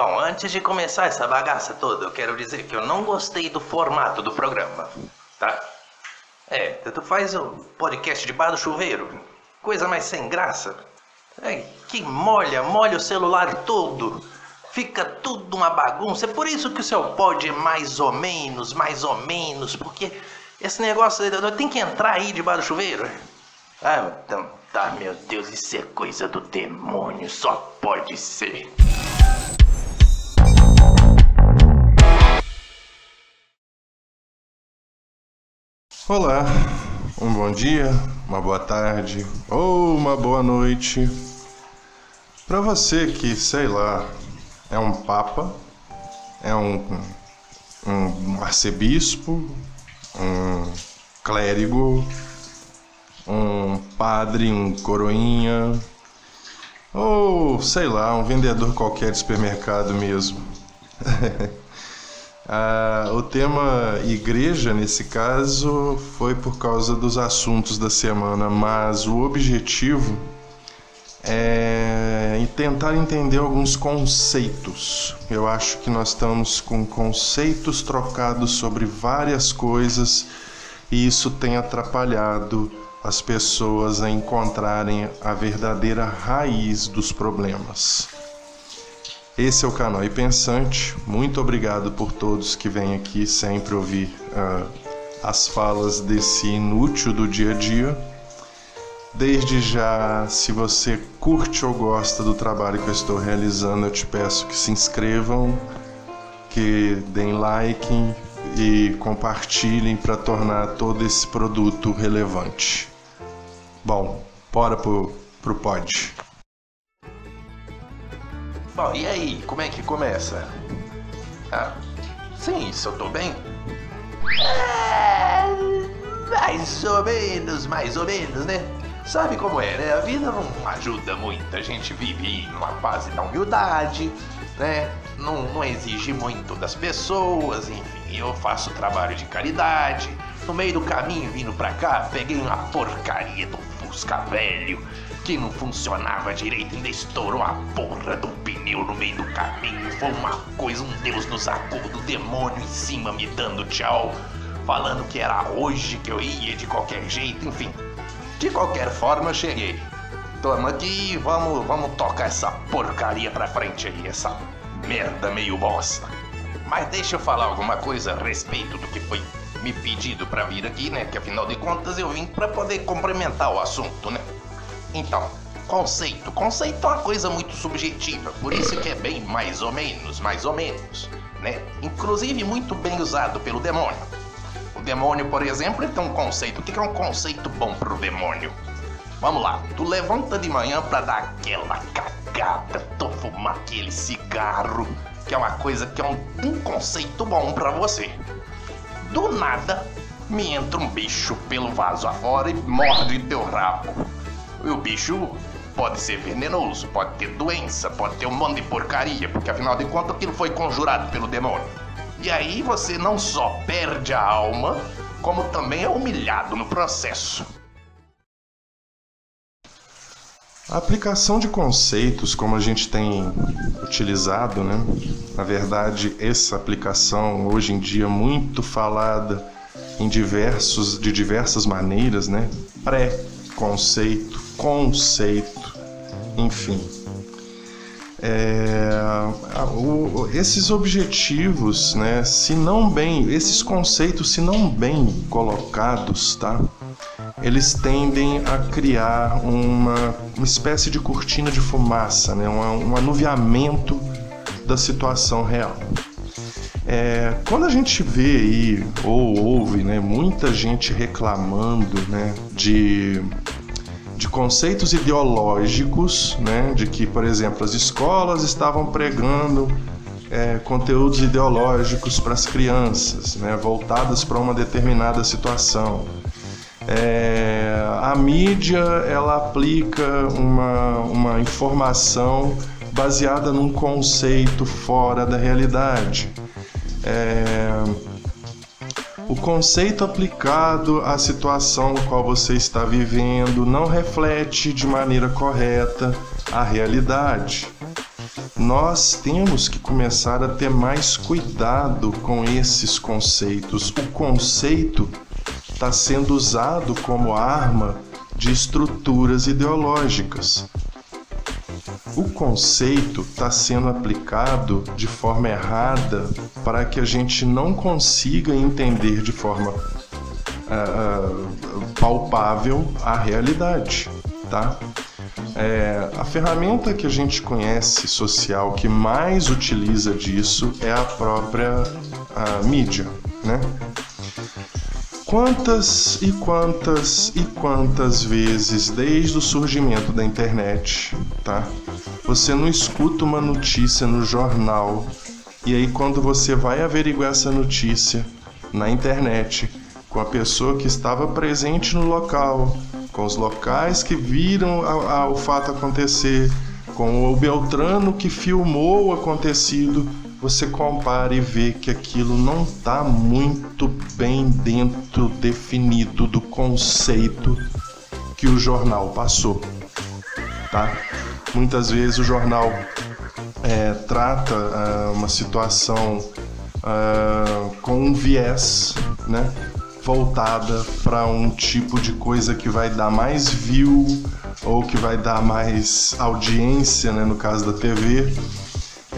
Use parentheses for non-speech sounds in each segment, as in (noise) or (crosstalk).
Bom, antes de começar essa bagaça toda, eu quero dizer que eu não gostei do formato do programa, tá? É, tu faz o podcast de bar do chuveiro, coisa mais sem graça. É, que molha, molha o celular todo. Fica tudo uma bagunça. É por isso que o seu pod é mais ou menos, mais ou menos, porque esse negócio tem que entrar aí debaixo do chuveiro. Ah, então tá, meu Deus, isso é coisa do demônio, só pode ser. Olá, um bom dia, uma boa tarde ou uma boa noite. Para você que, sei lá, é um papa, é um, um arcebispo, um clérigo, um padre, um coroinha, ou sei lá, um vendedor qualquer de supermercado mesmo. (laughs) Ah, o tema igreja, nesse caso, foi por causa dos assuntos da semana, mas o objetivo é tentar entender alguns conceitos. Eu acho que nós estamos com conceitos trocados sobre várias coisas e isso tem atrapalhado as pessoas a encontrarem a verdadeira raiz dos problemas. Esse é o canal E Pensante. Muito obrigado por todos que vêm aqui sempre ouvir uh, as falas desse inútil do dia a dia. Desde já, se você curte ou gosta do trabalho que eu estou realizando, eu te peço que se inscrevam, que deem like e compartilhem para tornar todo esse produto relevante. Bom, bora pro, pro pod. Bom, e aí, como é que começa? Ah, sim, se eu tô bem? É, mais ou menos, mais ou menos, né? Sabe como é, né? A vida não ajuda muito, a gente vive numa fase da humildade, né? Não, não exige muito das pessoas, enfim, eu faço trabalho de caridade. No meio do caminho, vindo pra cá, peguei uma porcaria do Fusca velho que não funcionava direito, ainda estourou a porra do pneu no meio do caminho. Foi uma coisa, um Deus nos acordos, demônio em cima me dando tchau, falando que era hoje que eu ia de qualquer jeito, enfim. De qualquer forma, cheguei. Toma aqui, vamos, vamos tocar essa porcaria pra frente aí, essa merda meio bosta. Mas deixa eu falar alguma coisa a respeito do que foi me pedido para vir aqui, né? Que afinal de contas eu vim para poder complementar o assunto, né? Então, conceito. Conceito é uma coisa muito subjetiva, por isso que é bem mais ou menos, mais ou menos, né? Inclusive muito bem usado pelo demônio. Demônio, por exemplo, ele tem um conceito. O que é um conceito bom pro demônio? Vamos lá, tu levanta de manhã pra dar aquela cagada, tu fumar aquele cigarro, que é uma coisa que é um, um conceito bom para você. Do nada, me entra um bicho pelo vaso afora e morde teu rabo. E o bicho pode ser venenoso, pode ter doença, pode ter um monte de porcaria, porque afinal de contas aquilo foi conjurado pelo demônio. E aí você não só perde a alma, como também é humilhado no processo. A aplicação de conceitos, como a gente tem utilizado, né? Na verdade, essa aplicação hoje em dia muito falada em diversos de diversas maneiras, né? Pré-conceito, conceito, enfim. É, o, esses objetivos, né, se não bem, esses conceitos, se não bem colocados, tá, eles tendem a criar uma, uma espécie de cortina de fumaça, né, um, um anuviamento da situação real. É, quando a gente vê aí ou ouve, né, muita gente reclamando, né, de de conceitos ideológicos, né, de que, por exemplo, as escolas estavam pregando é, conteúdos ideológicos para as crianças, né, voltadas para uma determinada situação. É, a mídia ela aplica uma, uma informação baseada num conceito fora da realidade. É... O conceito aplicado à situação no qual você está vivendo não reflete de maneira correta a realidade. Nós temos que começar a ter mais cuidado com esses conceitos. O conceito está sendo usado como arma de estruturas ideológicas. O conceito está sendo aplicado de forma errada para que a gente não consiga entender de forma uh, palpável a realidade, tá? É, a ferramenta que a gente conhece social que mais utiliza disso é a própria a mídia, né? Quantas e quantas e quantas vezes desde o surgimento da internet, tá? Você não escuta uma notícia no jornal e aí quando você vai averiguar essa notícia na internet com a pessoa que estava presente no local, com os locais que viram a, a, o fato acontecer, com o Beltrano que filmou o acontecido, você compara e vê que aquilo não está muito bem dentro definido do conceito que o jornal passou, tá? Muitas vezes o jornal é, trata uh, uma situação uh, com um viés, né? Voltada para um tipo de coisa que vai dar mais view ou que vai dar mais audiência, né? No caso da TV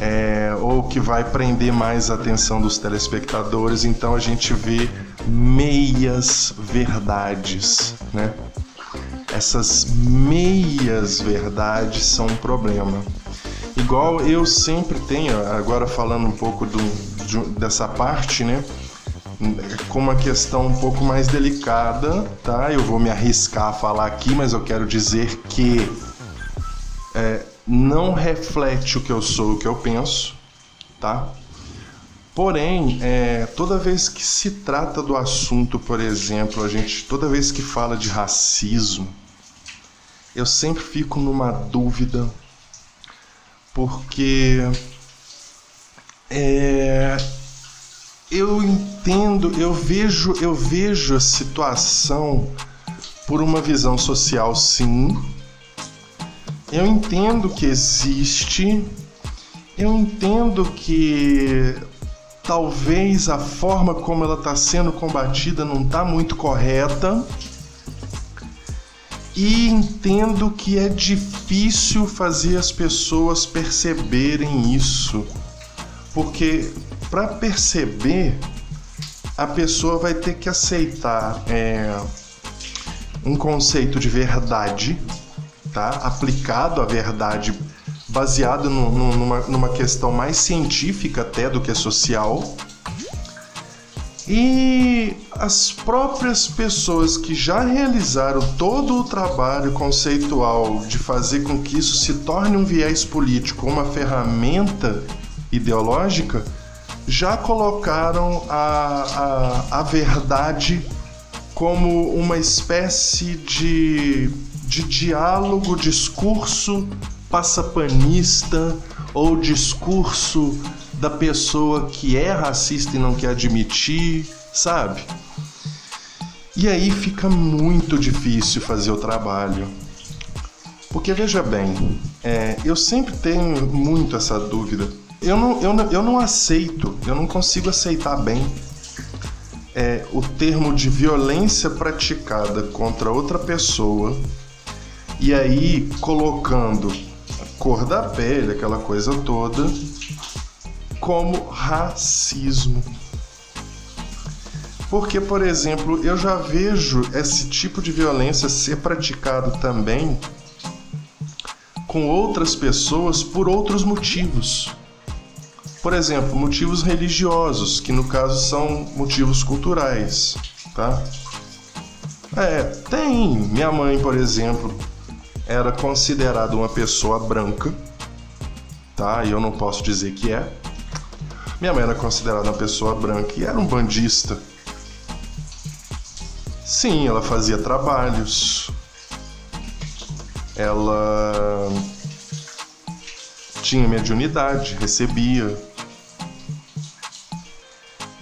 é, ou que vai prender mais a atenção dos telespectadores. Então a gente vê meias verdades, né? Essas meias verdades são um problema. Igual eu sempre tenho, agora falando um pouco do, de, dessa parte, né? Com uma questão um pouco mais delicada, tá? Eu vou me arriscar a falar aqui, mas eu quero dizer que é, não reflete o que eu sou, o que eu penso, tá? Porém, é, toda vez que se trata do assunto, por exemplo, a gente toda vez que fala de racismo, eu sempre fico numa dúvida, porque é, eu entendo, eu vejo, eu vejo a situação por uma visão social, sim, eu entendo que existe, eu entendo que talvez a forma como ela está sendo combatida não está muito correta. E entendo que é difícil fazer as pessoas perceberem isso, porque para perceber a pessoa vai ter que aceitar é, um conceito de verdade tá? aplicado à verdade, baseado no, no, numa, numa questão mais científica até do que social. E as próprias pessoas que já realizaram todo o trabalho conceitual de fazer com que isso se torne um viés político, uma ferramenta ideológica, já colocaram a, a, a verdade como uma espécie de de diálogo, discurso passapanista ou discurso da pessoa que é racista e não quer admitir, sabe? E aí fica muito difícil fazer o trabalho. Porque veja bem, é, eu sempre tenho muito essa dúvida. Eu não, eu, não, eu não aceito, eu não consigo aceitar bem é, o termo de violência praticada contra outra pessoa e aí, colocando a cor da pele, aquela coisa toda, como racismo. Porque, por exemplo, eu já vejo esse tipo de violência ser praticado também com outras pessoas por outros motivos. Por exemplo, motivos religiosos, que no caso são motivos culturais, tá? É, tem. Minha mãe, por exemplo, era considerado uma pessoa branca, tá? E eu não posso dizer que é. Minha mãe era considerada uma pessoa branca e era um bandista. Sim, ela fazia trabalhos. Ela tinha mediunidade, recebia.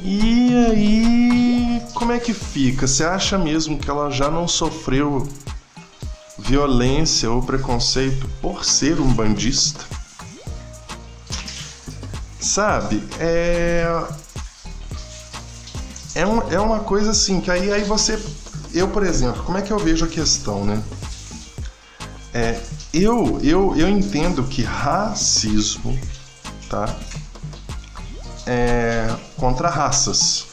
E aí, como é que fica? Você acha mesmo que ela já não sofreu violência ou preconceito por ser um bandista? Sabe, é. É, um, é uma coisa assim, que aí, aí você. Eu, por exemplo, como é que eu vejo a questão, né? É, eu, eu, eu entendo que racismo, tá? É contra raças.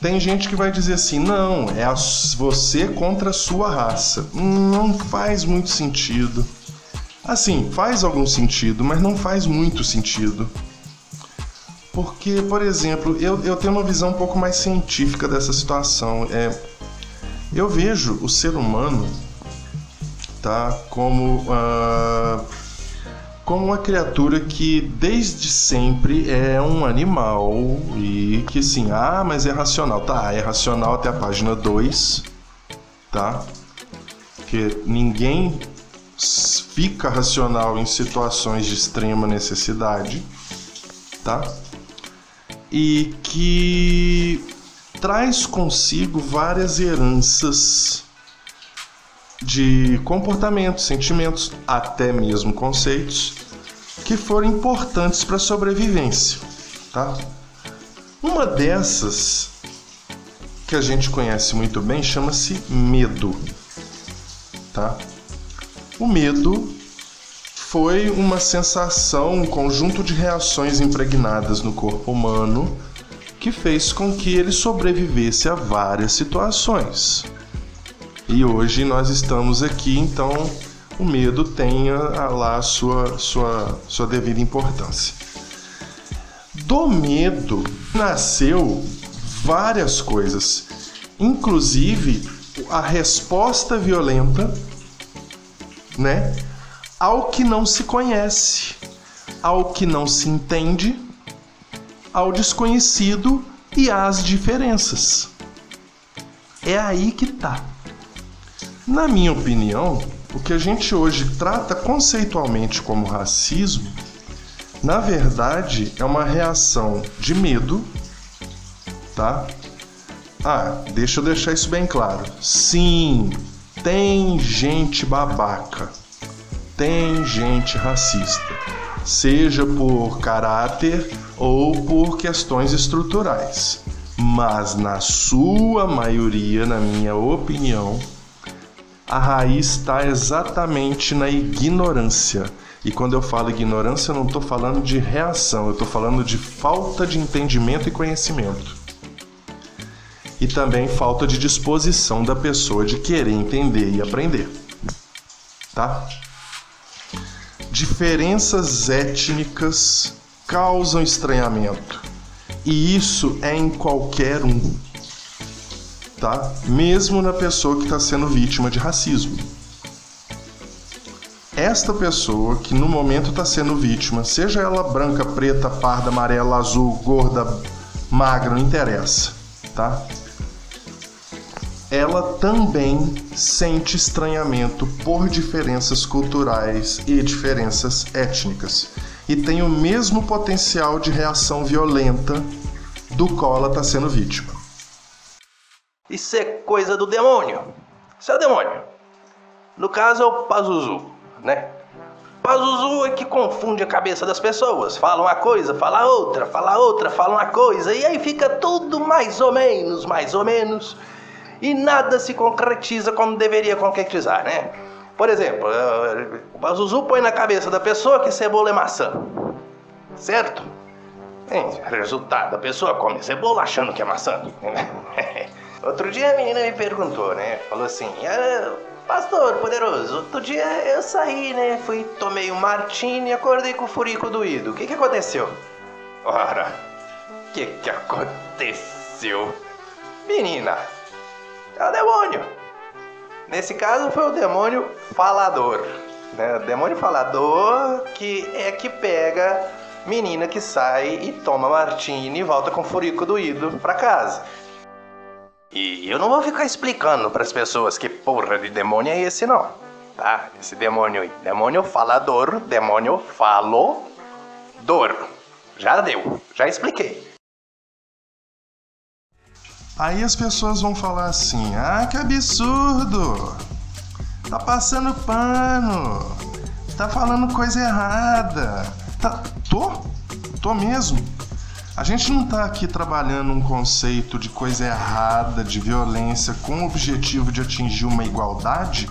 Tem gente que vai dizer assim, não, é a, você contra a sua raça. Não faz muito sentido. Assim, faz algum sentido, mas não faz muito sentido. Porque, por exemplo, eu, eu tenho uma visão um pouco mais científica dessa situação. É, eu vejo o ser humano tá, como, uh, como uma criatura que desde sempre é um animal e que assim, ah, mas é racional. Tá, é racional até a página 2, tá? Porque ninguém fica racional em situações de extrema necessidade, tá? E que traz consigo várias heranças de comportamentos, sentimentos, até mesmo conceitos que foram importantes para a sobrevivência, tá? Uma dessas que a gente conhece muito bem chama-se medo, tá? O medo foi uma sensação, um conjunto de reações impregnadas no corpo humano que fez com que ele sobrevivesse a várias situações. E hoje nós estamos aqui, então o medo tenha lá a sua, sua, sua devida importância. Do medo nasceu várias coisas, inclusive a resposta violenta né? Ao que não se conhece, ao que não se entende, ao desconhecido e às diferenças. É aí que tá. Na minha opinião, o que a gente hoje trata conceitualmente como racismo, na verdade é uma reação de medo, tá? Ah, deixa eu deixar isso bem claro. Sim, tem gente babaca, tem gente racista, seja por caráter ou por questões estruturais. Mas na sua maioria, na minha opinião, a raiz está exatamente na ignorância. E quando eu falo ignorância, eu não estou falando de reação, eu estou falando de falta de entendimento e conhecimento e também falta de disposição da pessoa de querer entender e aprender. Tá? Diferenças étnicas causam estranhamento. E isso é em qualquer um. Tá? Mesmo na pessoa que está sendo vítima de racismo. Esta pessoa que no momento está sendo vítima, seja ela branca, preta, parda, amarela, azul, gorda, magra, não interessa, tá? Ela também sente estranhamento por diferenças culturais e diferenças étnicas e tem o mesmo potencial de reação violenta do qual ela está sendo vítima. Isso é coisa do demônio. Isso é o demônio. No caso é o Pazuzu, né? Pazuzu é que confunde a cabeça das pessoas. Fala uma coisa, fala outra, fala outra, fala uma coisa, e aí fica tudo mais ou menos, mais ou menos e nada se concretiza como deveria concretizar, né? Por exemplo, eh, o Zuzu põe na cabeça da pessoa que cebola é maçã, certo? resultado, a pessoa come cebola achando que é maçã. (laughs) Outro dia a menina me perguntou, né? Falou assim, ah, pastor poderoso, outro dia eu saí, né? Fui, tomei um martini e acordei com o furico doído. O que que aconteceu? Ora, o que que aconteceu? Menina, é o demônio. Nesse caso foi o demônio falador. Né? O demônio falador que é que pega menina que sai e toma martini e volta com furico doído pra casa. E eu não vou ficar explicando para as pessoas que porra de demônio é esse não. tá? Esse demônio aí. Demônio falador, demônio falodor. Já deu, já expliquei. Aí as pessoas vão falar assim: ah, que absurdo! Tá passando pano, tá falando coisa errada. Tá... Tô? Tô mesmo. A gente não tá aqui trabalhando um conceito de coisa errada, de violência, com o objetivo de atingir uma igualdade.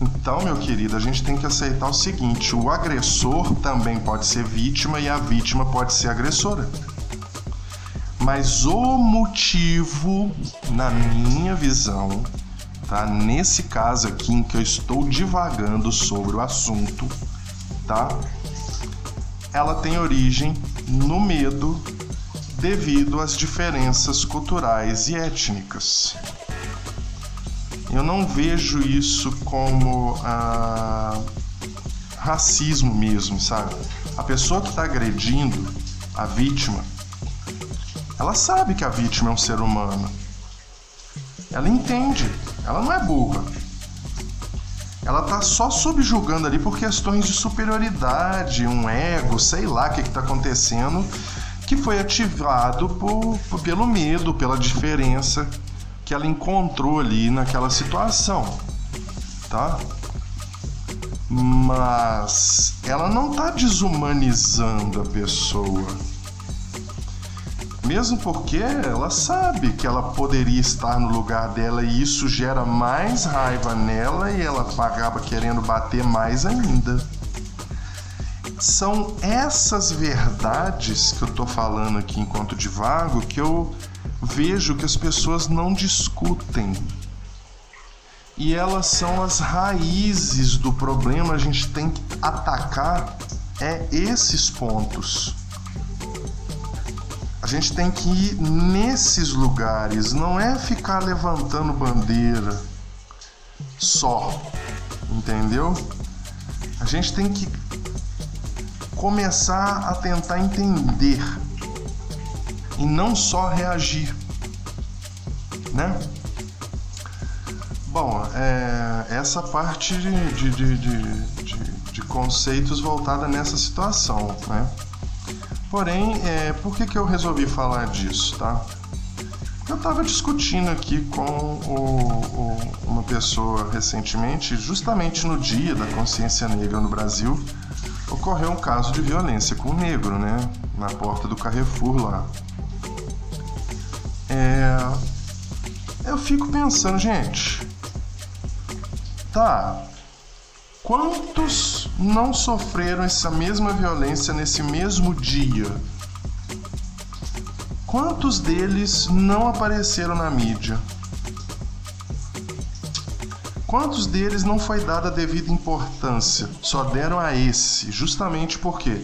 Então, meu querido, a gente tem que aceitar o seguinte: o agressor também pode ser vítima e a vítima pode ser agressora. Mas o motivo, na minha visão, tá? Nesse caso aqui em que eu estou divagando sobre o assunto, tá? Ela tem origem no medo devido às diferenças culturais e étnicas. Eu não vejo isso como ah, racismo mesmo, sabe? A pessoa que está agredindo a vítima ela sabe que a vítima é um ser humano. Ela entende. Ela não é burra. Ela tá só subjugando ali por questões de superioridade, um ego, sei lá o que, que tá acontecendo, que foi ativado por, por, pelo medo, pela diferença que ela encontrou ali naquela situação, tá? Mas ela não tá desumanizando a pessoa mesmo porque ela sabe que ela poderia estar no lugar dela e isso gera mais raiva nela e ela acaba querendo bater mais ainda. São essas verdades que eu tô falando aqui enquanto divago que eu vejo que as pessoas não discutem. E elas são as raízes do problema, a gente tem que atacar é esses pontos. A gente tem que ir nesses lugares, não é ficar levantando bandeira só, entendeu? A gente tem que começar a tentar entender e não só reagir, né? Bom, é, essa parte de, de, de, de, de conceitos voltada nessa situação, né? Porém, é, por que, que eu resolvi falar disso, tá? Eu estava discutindo aqui com o, o, uma pessoa recentemente, justamente no dia da consciência negra no Brasil, ocorreu um caso de violência com um negro, né? Na porta do Carrefour lá. É, eu fico pensando, gente, tá, Quantos não sofreram essa mesma violência nesse mesmo dia? Quantos deles não apareceram na mídia? Quantos deles não foi dada a devida importância? Só deram a esse, justamente por quê?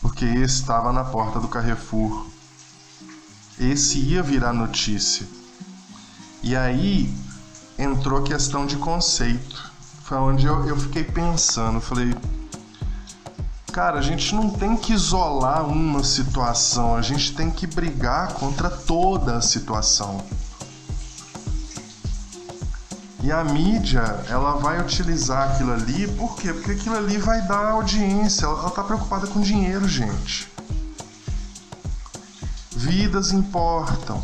Porque esse estava na porta do Carrefour. Esse ia virar notícia. E aí entrou a questão de conceito foi onde eu, eu fiquei pensando, falei, cara, a gente não tem que isolar uma situação, a gente tem que brigar contra toda a situação. E a mídia, ela vai utilizar aquilo ali, por quê? Porque aquilo ali vai dar audiência, ela, ela tá preocupada com dinheiro, gente. Vidas importam.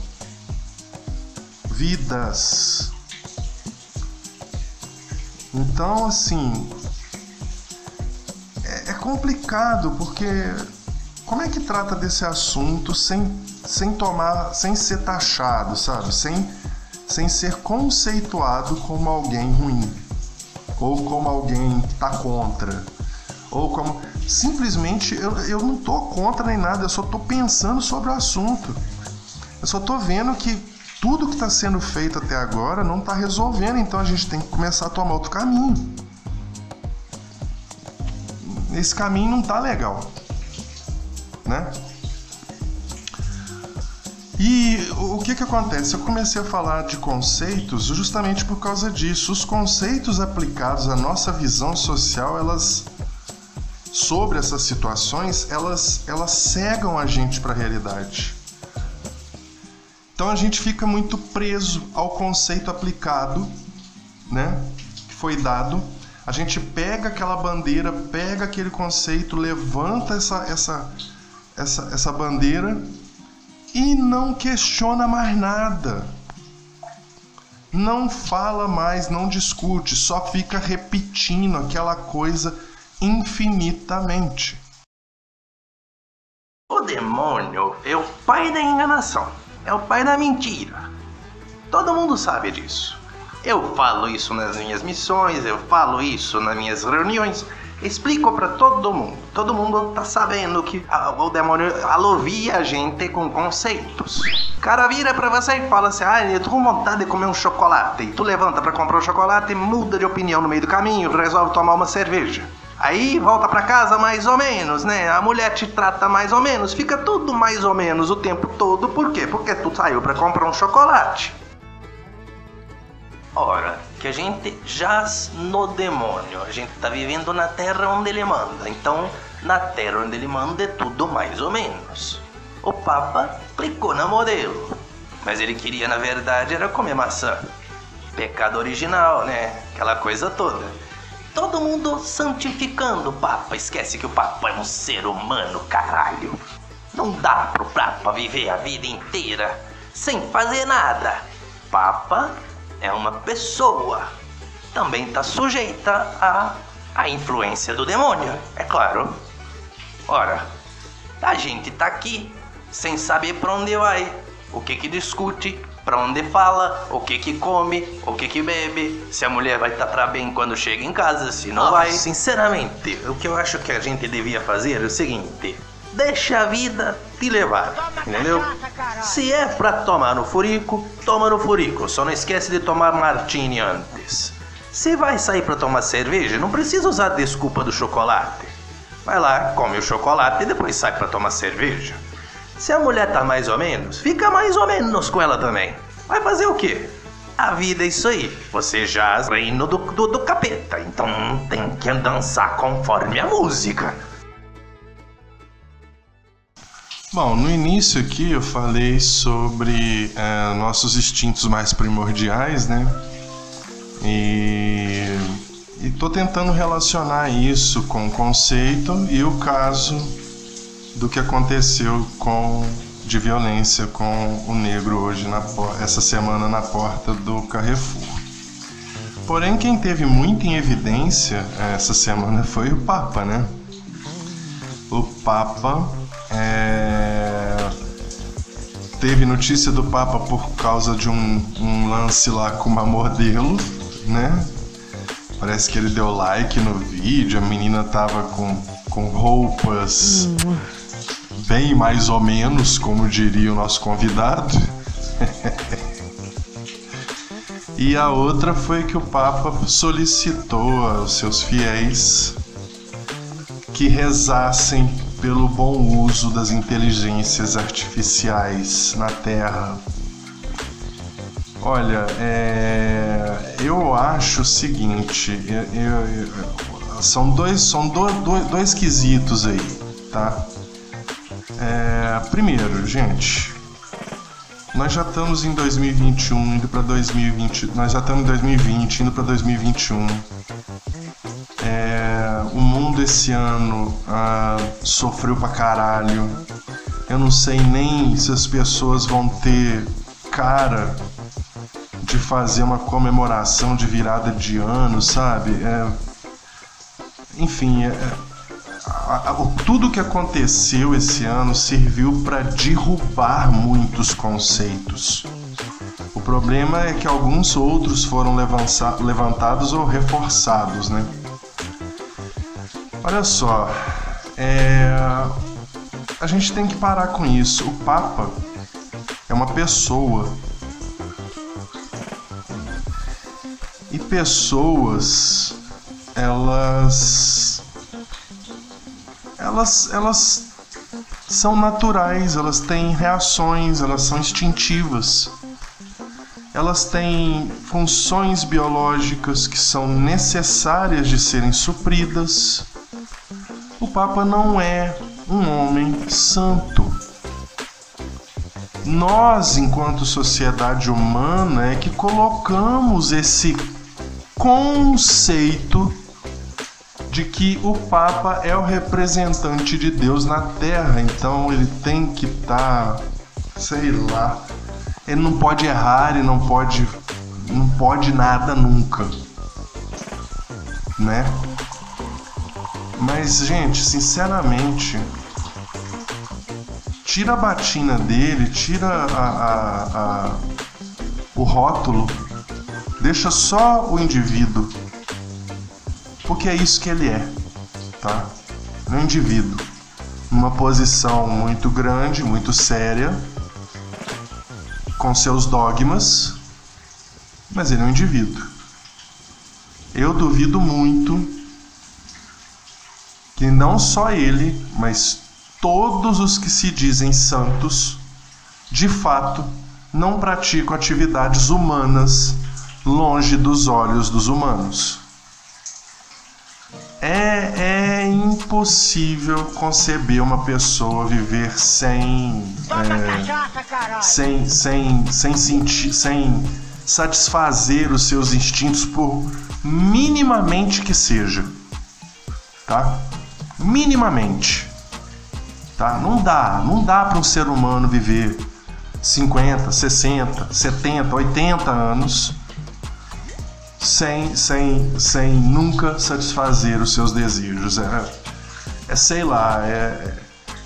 Vidas. Então, assim, é, é complicado porque como é que trata desse assunto sem, sem tomar, sem ser taxado, sabe? Sem, sem ser conceituado como alguém ruim ou como alguém que tá contra ou como simplesmente eu, eu não tô contra nem nada, eu só tô pensando sobre o assunto. Eu só tô vendo que tudo que está sendo feito até agora não está resolvendo, então a gente tem que começar a tomar outro caminho. Esse caminho não está legal, né? E o que que acontece? Eu comecei a falar de conceitos justamente por causa disso. Os conceitos aplicados à nossa visão social, elas sobre essas situações, elas elas cegam a gente para a realidade. Então a gente fica muito preso ao conceito aplicado, né, que foi dado. A gente pega aquela bandeira, pega aquele conceito, levanta essa, essa, essa, essa bandeira e não questiona mais nada. Não fala mais, não discute, só fica repetindo aquela coisa infinitamente. O demônio é o pai da enganação, é o pai da mentira. Todo mundo sabe disso. Eu falo isso nas minhas missões, eu falo isso nas minhas reuniões, explico para todo mundo. Todo mundo tá sabendo que o demônio alovia a gente com conceitos. O cara vira pra você e fala assim: ah, eu tô com vontade de comer um chocolate. E tu levanta para comprar o um chocolate, muda de opinião no meio do caminho, resolve tomar uma cerveja. Aí volta para casa mais ou menos, né? A mulher te trata mais ou menos, fica tudo mais ou menos o tempo todo. Por quê? Porque tu saiu para comprar um chocolate. Ora, que a gente jaz no demônio, a gente tá vivendo na terra onde ele manda, então na terra onde ele manda é tudo mais ou menos. O Papa clicou na modelo, mas ele queria na verdade era comer maçã. Pecado original, né? Aquela coisa toda. Todo mundo santificando o Papa, esquece que o Papa é um ser humano, caralho. Não dá pro Papa viver a vida inteira sem fazer nada. Papa é uma pessoa. Também está sujeita à, à influência do demônio, é claro. Ora, a gente tá aqui sem saber para onde vai, o que que discute, para onde fala, o que que come, o que que bebe, se a mulher vai estar tá bem quando chega em casa, se não vai. Sinceramente, o que eu acho que a gente devia fazer é o seguinte: deixa a vida te levar, entendeu? Se é pra tomar no furico, toma no furico, só não esquece de tomar martini antes. Se vai sair para tomar cerveja, não precisa usar a desculpa do chocolate. Vai lá, come o chocolate e depois sai para tomar cerveja. Se a mulher tá mais ou menos, fica mais ou menos com ela também. Vai fazer o quê? A vida é isso aí. Você já reino do, do, do capeta, então tem que dançar conforme a música. Bom, no início aqui eu falei sobre é, nossos instintos mais primordiais, né? E estou tentando relacionar isso com o conceito e o caso do que aconteceu com de violência com o negro hoje na essa semana na porta do Carrefour. Porém, quem teve muito em evidência é, essa semana foi o Papa, né? O Papa é... Teve notícia do Papa por causa de um, um lance lá com uma modelo, né? Parece que ele deu like no vídeo, a menina tava com, com roupas bem mais ou menos, como diria o nosso convidado. (laughs) e a outra foi que o Papa solicitou aos seus fiéis que rezassem pelo bom uso das inteligências artificiais na Terra. Olha, é, eu acho o seguinte, eu, eu, são dois, são do, do, dois quesitos aí, tá? É, primeiro, gente, nós já estamos em 2021 indo para 2020, nós já estamos em 2020 indo para 2021 o mundo esse ano ah, sofreu pra caralho. Eu não sei nem se as pessoas vão ter cara de fazer uma comemoração de virada de ano, sabe? É, enfim, é, a, a, tudo que aconteceu esse ano serviu para derrubar muitos conceitos. O problema é que alguns outros foram levantados ou reforçados, né? Olha só, é... a gente tem que parar com isso. O Papa é uma pessoa. E pessoas, elas. Elas, elas são naturais, elas têm reações, elas são instintivas. Elas têm funções biológicas que são necessárias de serem supridas o Papa não é um homem santo. Nós, enquanto sociedade humana, é que colocamos esse conceito de que o Papa é o representante de Deus na Terra, então ele tem que estar, tá, sei lá, ele não pode errar, ele não pode, não pode nada nunca, né? Mas gente, sinceramente, tira a batina dele, tira a, a, a, o rótulo, deixa só o indivíduo, porque é isso que ele é, tá? Um indivíduo, numa posição muito grande, muito séria, com seus dogmas, mas ele é um indivíduo. Eu duvido muito que não só ele, mas todos os que se dizem santos, de fato, não praticam atividades humanas longe dos olhos dos humanos. É, é impossível conceber uma pessoa viver sem é, sem sem sem sentir sem satisfazer os seus instintos por minimamente que seja, tá? Minimamente tá? Não dá, não dá para um ser humano viver 50, 60, 70, 80 anos sem, sem, sem nunca satisfazer os seus desejos. É, é sei lá, é,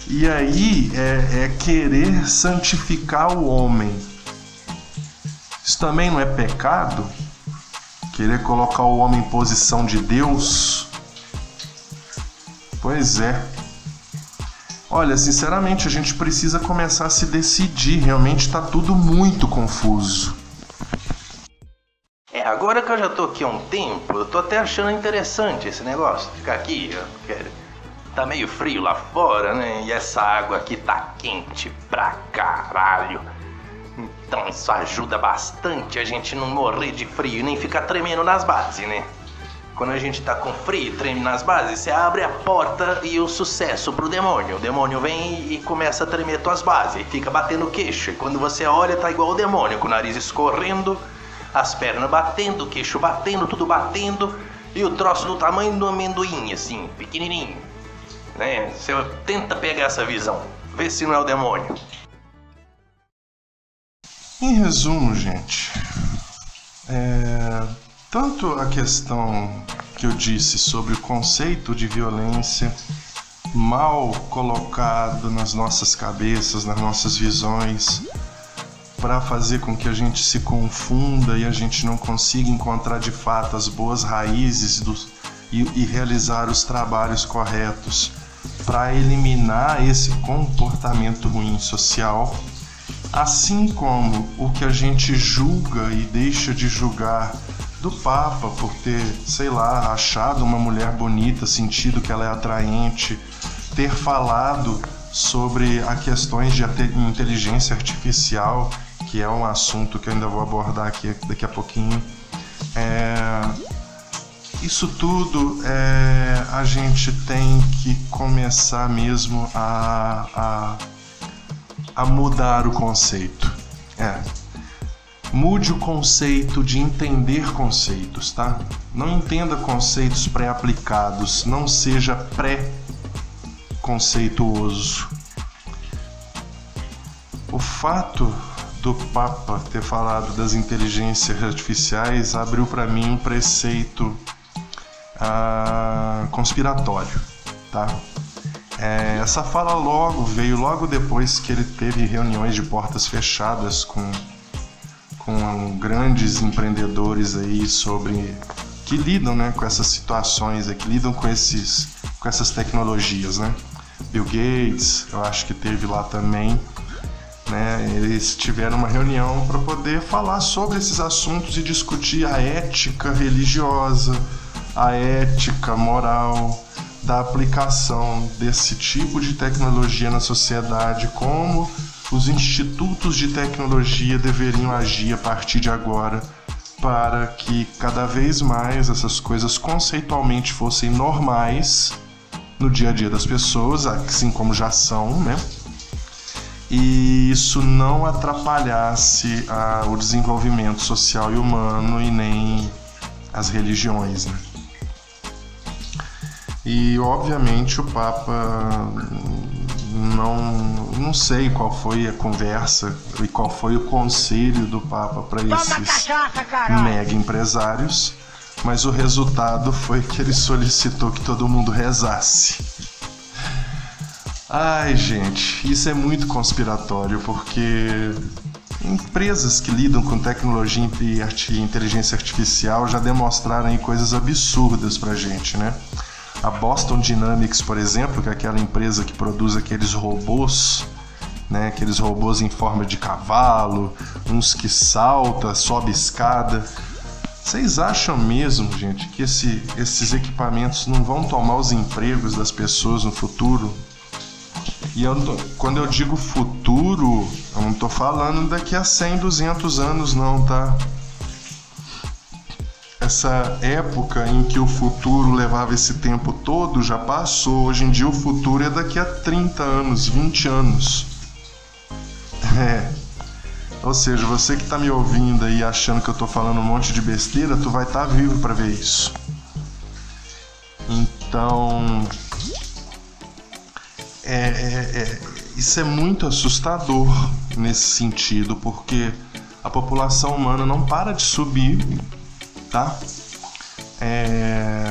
e aí é, é querer santificar o homem. Isso também não é pecado? Querer colocar o homem em posição de Deus? Pois é. Olha, sinceramente, a gente precisa começar a se decidir. Realmente está tudo muito confuso. Agora que eu já tô aqui há um tempo, eu tô até achando interessante esse negócio. Ficar aqui, tá meio frio lá fora, né? E essa água aqui tá quente pra caralho. Então isso ajuda bastante a gente não morrer de frio e nem ficar tremendo nas bases, né? Quando a gente tá com frio, treme nas bases, você abre a porta e o sucesso pro demônio. O demônio vem e começa a tremer tuas bases e fica batendo queixo. E quando você olha, tá igual o demônio, com o nariz escorrendo, as pernas batendo, o queixo batendo, tudo batendo, e o troço do tamanho do amendoim, assim, pequenininho. Né? Você tenta pegar essa visão, vê se não é o demônio. Em resumo, gente, é tanto a questão que eu disse sobre o conceito de violência mal colocado nas nossas cabeças, nas nossas visões, para fazer com que a gente se confunda e a gente não consiga encontrar de fato as boas raízes e, e realizar os trabalhos corretos para eliminar esse comportamento ruim social, assim como o que a gente julga e deixa de julgar do Papa por ter, sei lá, achado uma mulher bonita, sentido que ela é atraente, ter falado sobre as questões de inteligência artificial, que é um assunto que eu ainda vou abordar aqui daqui a pouquinho. É, isso tudo é, a gente tem que começar mesmo a, a, a mudar o conceito. É, Mude o conceito de entender conceitos, tá? Não entenda conceitos pré-aplicados, não seja pré-conceituoso. O fato do Papa ter falado das inteligências artificiais abriu para mim um preceito ah, conspiratório, tá? É, essa fala logo veio logo depois que ele teve reuniões de portas fechadas com com grandes empreendedores aí sobre que lidam né, com essas situações, que lidam com, esses, com essas tecnologias. Né? Bill Gates, eu acho que teve lá também. Né? Eles tiveram uma reunião para poder falar sobre esses assuntos e discutir a ética religiosa, a ética moral da aplicação desse tipo de tecnologia na sociedade, como os institutos de tecnologia deveriam agir a partir de agora para que cada vez mais essas coisas conceitualmente fossem normais no dia a dia das pessoas, assim como já são, né? E isso não atrapalhasse a, o desenvolvimento social e humano e nem as religiões, né? E obviamente o Papa não, não sei qual foi a conversa e qual foi o conselho do Papa para esses mega empresários, mas o resultado foi que ele solicitou que todo mundo rezasse. Ai, gente, isso é muito conspiratório porque empresas que lidam com tecnologia e inteligência artificial já demonstraram coisas absurdas pra gente, né? A Boston Dynamics, por exemplo, que é aquela empresa que produz aqueles robôs, né, aqueles robôs em forma de cavalo, uns que salta, sobe escada. Vocês acham mesmo, gente, que esse, esses equipamentos não vão tomar os empregos das pessoas no futuro? E eu, quando eu digo futuro, eu não estou falando daqui a 100, 200 anos, não, tá? essa época em que o futuro levava esse tempo todo já passou. Hoje em dia o futuro é daqui a 30 anos, 20 anos. É. Ou seja, você que está me ouvindo aí achando que eu estou falando um monte de besteira, tu vai estar tá vivo para ver isso. Então, é, é, é, isso é muito assustador nesse sentido, porque a população humana não para de subir tá? É,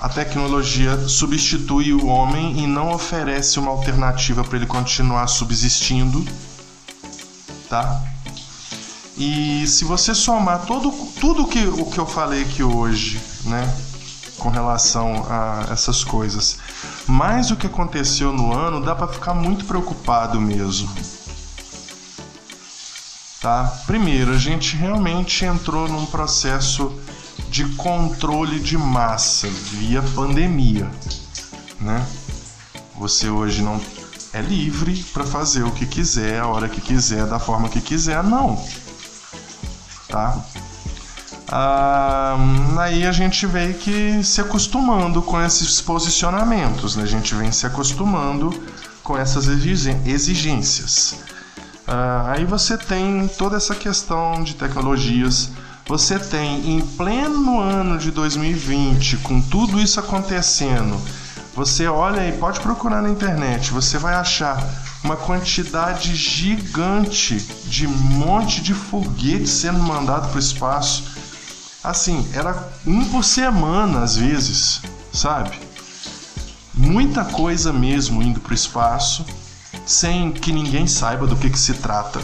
a tecnologia substitui o homem e não oferece uma alternativa para ele continuar subsistindo, tá? E se você somar todo, tudo que, o que eu falei aqui hoje, né, com relação a essas coisas, mais o que aconteceu no ano, dá para ficar muito preocupado mesmo. Tá? Primeiro, a gente realmente entrou num processo de controle de massa via pandemia, né? Você hoje não é livre para fazer o que quiser, a hora que quiser, da forma que quiser, não. Tá? Ah, aí a gente vem que se acostumando com esses posicionamentos, né? a gente vem se acostumando com essas exigências. Ah, aí você tem toda essa questão de tecnologias você tem em pleno ano de 2020, com tudo isso acontecendo, você olha e pode procurar na internet, você vai achar uma quantidade gigante de monte de foguetes sendo mandado para o espaço. Assim, era um por semana às vezes, sabe? Muita coisa mesmo indo para o espaço, sem que ninguém saiba do que, que se trata,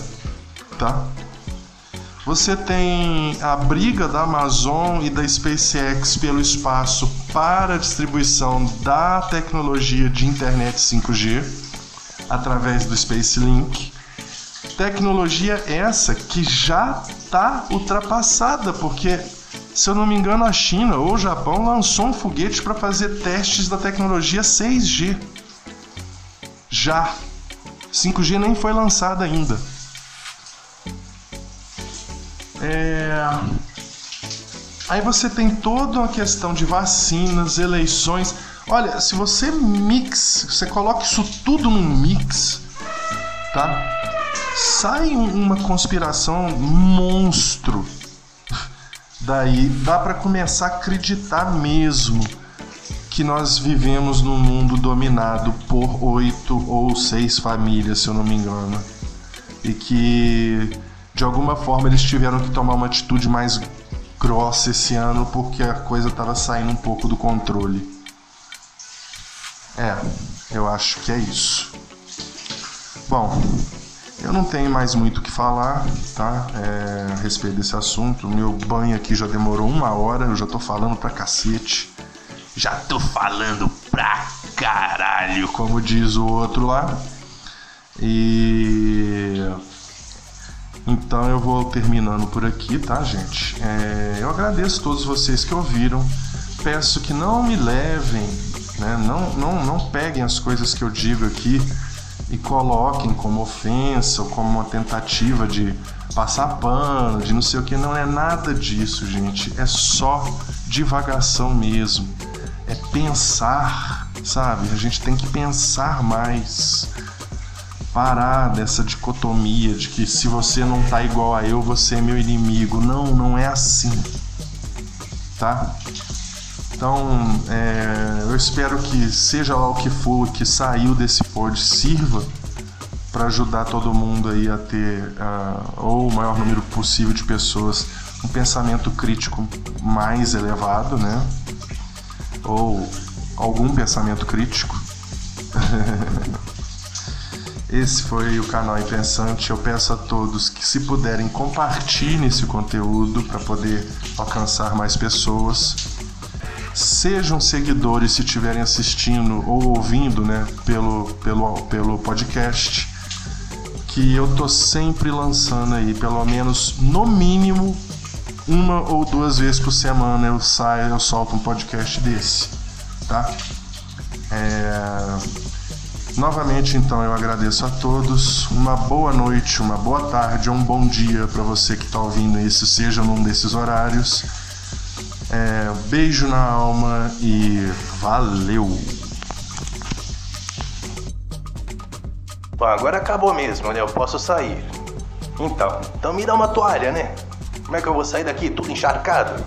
tá? Você tem a briga da Amazon e da SpaceX pelo espaço para a distribuição da tecnologia de internet 5G através do Space Link. Tecnologia essa que já está ultrapassada, porque se eu não me engano a China ou o Japão lançou um foguete para fazer testes da tecnologia 6G. Já. 5G nem foi lançada ainda. É... Aí você tem toda uma questão de vacinas, eleições. Olha, se você mix, você coloca isso tudo num mix, tá? Sai uma conspiração monstro. Daí dá para começar a acreditar mesmo que nós vivemos num mundo dominado por oito ou seis famílias, se eu não me engano, e que de alguma forma eles tiveram que tomar uma atitude mais grossa esse ano porque a coisa estava saindo um pouco do controle. É, eu acho que é isso. Bom, eu não tenho mais muito o que falar, tá? É, a respeito desse assunto. Meu banho aqui já demorou uma hora, eu já tô falando pra cacete. Já tô falando pra caralho, como diz o outro lá. E então eu vou terminando por aqui, tá, gente? É, eu agradeço a todos vocês que ouviram. Peço que não me levem, né? não, não, não peguem as coisas que eu digo aqui e coloquem como ofensa ou como uma tentativa de passar pano, de não sei o que. Não é nada disso, gente. É só divagação mesmo. É pensar, sabe? A gente tem que pensar mais parar dessa dicotomia de que se você não tá igual a eu, você é meu inimigo. Não, não é assim. Tá? Então, é, eu espero que seja lá o que for que saiu desse pod sirva para ajudar todo mundo aí a ter uh, ou o maior número possível de pessoas um pensamento crítico mais elevado, né? Ou algum pensamento crítico. (laughs) Esse foi o canal Impensante. Eu peço a todos que, se puderem, compartilhem esse conteúdo para poder alcançar mais pessoas. Sejam seguidores se estiverem assistindo ou ouvindo né, pelo, pelo, pelo podcast. Que eu tô sempre lançando aí, pelo menos no mínimo uma ou duas vezes por semana eu saio, eu solto um podcast desse, tá? É... Novamente, então, eu agradeço a todos. Uma boa noite, uma boa tarde, um bom dia para você que está ouvindo isso, seja num desses horários. É, beijo na alma e valeu! Bom, agora acabou mesmo, né? Eu posso sair. Então, então me dá uma toalha, né? Como é que eu vou sair daqui tudo encharcado?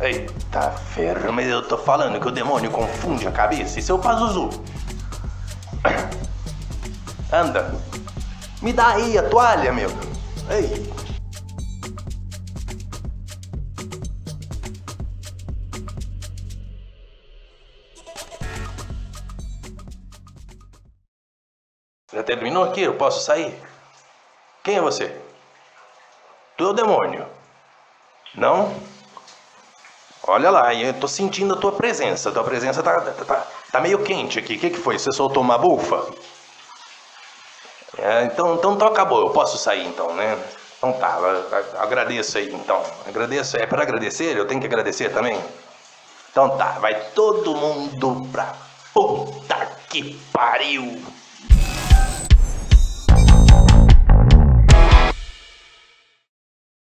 Eita ferro, mas eu tô falando que o demônio confunde a cabeça. É o Pazuzu. Anda. Me dá aí a toalha, meu. Ei. Terminou aqui? Eu posso sair? Quem é você? Tu é o demônio. Não? Olha lá, eu tô sentindo a tua presença. A tua presença tá, tá, tá, tá meio quente aqui. O que, que foi? Você soltou uma bufa? É, então, então, então acabou. Eu posso sair então, né? Então tá, agradeço aí então. Agradeço. É para agradecer? Eu tenho que agradecer também? Então tá, vai todo mundo pra puta que pariu!